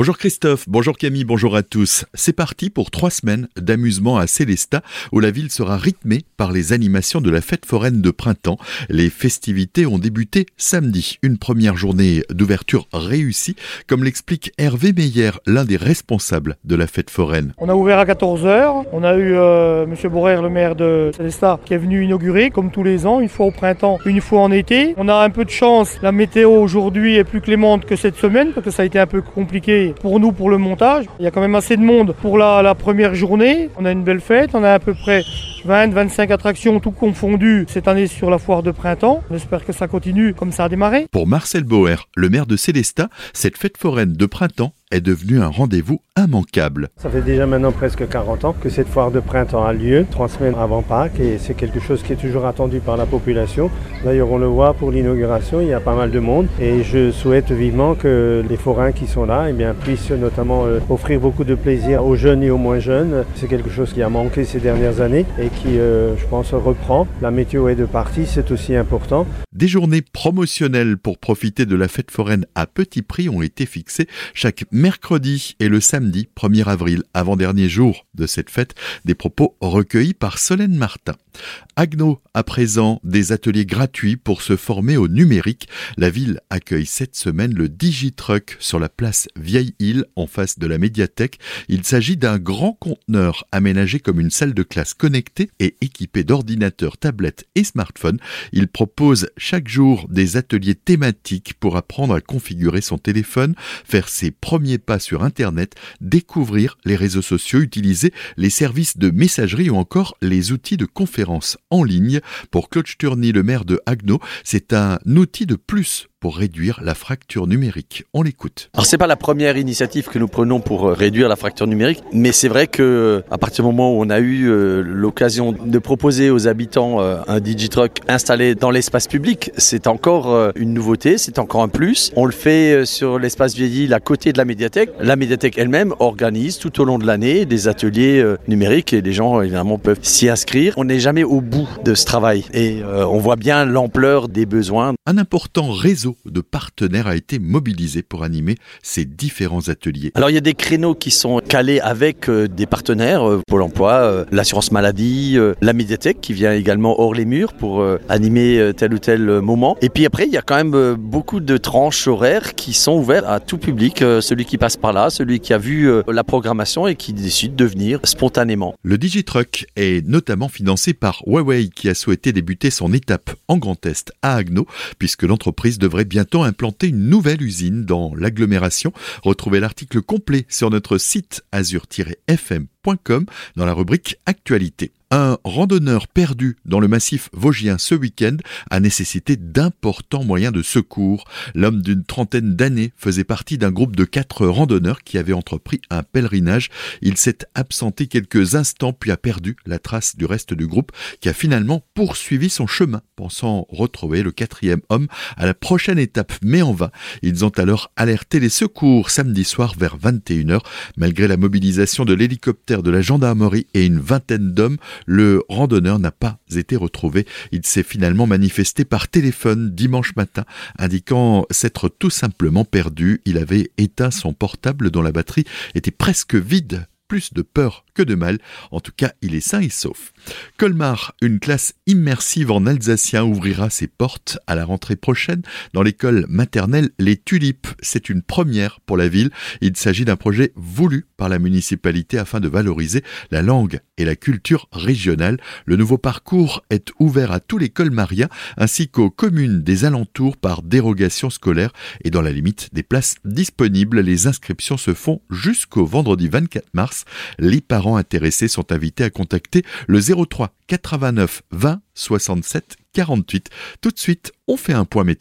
Bonjour Christophe, bonjour Camille, bonjour à tous. C'est parti pour trois semaines d'amusement à Célestat où la ville sera rythmée par les animations de la fête foraine de printemps. Les festivités ont débuté samedi. Une première journée d'ouverture réussie, comme l'explique Hervé Meyer, l'un des responsables de la fête foraine. On a ouvert à 14h. On a eu euh, M. Borer, le maire de Célestat, qui est venu inaugurer, comme tous les ans, une fois au printemps, une fois en été. On a un peu de chance. La météo aujourd'hui est plus clémente que cette semaine, parce que ça a été un peu compliqué pour nous pour le montage. Il y a quand même assez de monde pour la, première journée. On a une belle fête, on a à peu près 20-25 attractions tout confondues cette année sur la foire de printemps. On espère que ça continue comme ça a démarré. Pour Marcel Bauer, le maire de Célestat, cette fête foraine de printemps est devenue un rendez-vous immanquable. Ça fait déjà maintenant presque 40 ans que cette foire de printemps a lieu, trois semaines avant Pâques, et c'est quelque chose qui est toujours attendu par la population. D'ailleurs, on le voit pour l'inauguration, il y a pas mal de monde, et je souhaite vivement que les forains qui sont là eh bien, puissent notamment euh, offrir beaucoup de plaisir aux jeunes et aux moins jeunes. C'est quelque chose qui a manqué ces dernières années et qui, euh, je pense, reprend. La météo est de partie, c'est aussi important. Des journées promotionnelles pour profiter de la fête foraine à petit prix ont été fixées chaque mercredi et le samedi 1er avril, avant-dernier jour de cette fête, des propos recueillis par Solène Martin. Agno, à présent, des ateliers gratuits pour se former au numérique. La ville accueille cette semaine le Digitruck sur la place Vieille-Île en face de la médiathèque. Il s'agit d'un grand conteneur aménagé comme une salle de classe connectée et équipé d'ordinateurs, tablettes et smartphones. Il propose chaque jour des ateliers thématiques pour apprendre à configurer son téléphone, faire ses premiers pas sur Internet, découvrir les réseaux sociaux, utiliser les services de messagerie ou encore les outils de conférence en ligne. Pour Claude Sturny, le maire de Agno, c'est un outil de plus pour réduire la fracture numérique. On l'écoute. Alors c'est pas la première initiative que nous prenons pour euh, réduire la fracture numérique, mais c'est vrai que à partir du moment où on a eu euh, l'occasion de proposer aux habitants euh, un Digitruck installé dans l'espace public, c'est encore une nouveauté, c'est encore un plus. On le fait sur l'espace vieilli à côté de la médiathèque. La médiathèque elle-même organise tout au long de l'année des ateliers numériques et les gens évidemment peuvent s'y inscrire. On n'est jamais au bout de ce travail et on voit bien l'ampleur des besoins. Un important réseau de partenaires a été mobilisé pour animer ces différents ateliers. Alors il y a des créneaux qui sont calés avec euh, des partenaires, euh, Pôle emploi, euh, l'assurance maladie, la médiathèque qui vient également hors les murs pour animer tel ou tel moment. Et puis après il y a quand même beaucoup de tranches horaires qui sont ouvertes à tout public, celui qui passe par là, celui qui a vu la programmation et qui décide de venir spontanément. Le Digitruck est notamment financé par Huawei qui a souhaité débuter son étape en Grand Est à Agno puisque l'entreprise devrait bientôt implanter une nouvelle usine dans l'agglomération. Retrouvez l'article complet sur notre site dans la rubrique Actualité. Un randonneur perdu dans le massif vosgien ce week-end a nécessité d'importants moyens de secours. L'homme d'une trentaine d'années faisait partie d'un groupe de quatre randonneurs qui avaient entrepris un pèlerinage. Il s'est absenté quelques instants puis a perdu la trace du reste du groupe qui a finalement poursuivi son chemin pensant retrouver le quatrième homme à la prochaine étape. Mais en vain, ils ont alors alerté les secours samedi soir vers 21h. Malgré la mobilisation de l'hélicoptère de la gendarmerie et une vingtaine d'hommes, le randonneur n'a pas été retrouvé. Il s'est finalement manifesté par téléphone dimanche matin, indiquant s'être tout simplement perdu. Il avait éteint son portable dont la batterie était presque vide plus de peur que de mal. En tout cas, il est sain et sauf. Colmar, une classe immersive en alsacien, ouvrira ses portes à la rentrée prochaine dans l'école maternelle Les Tulipes. C'est une première pour la ville. Il s'agit d'un projet voulu par la municipalité afin de valoriser la langue et la culture régionale. Le nouveau parcours est ouvert à tous les colmariens ainsi qu'aux communes des alentours par dérogation scolaire et dans la limite des places disponibles. Les inscriptions se font jusqu'au vendredi 24 mars les parents intéressés sont invités à contacter le 03 89 20 67 48. Tout de suite, on fait un point météo.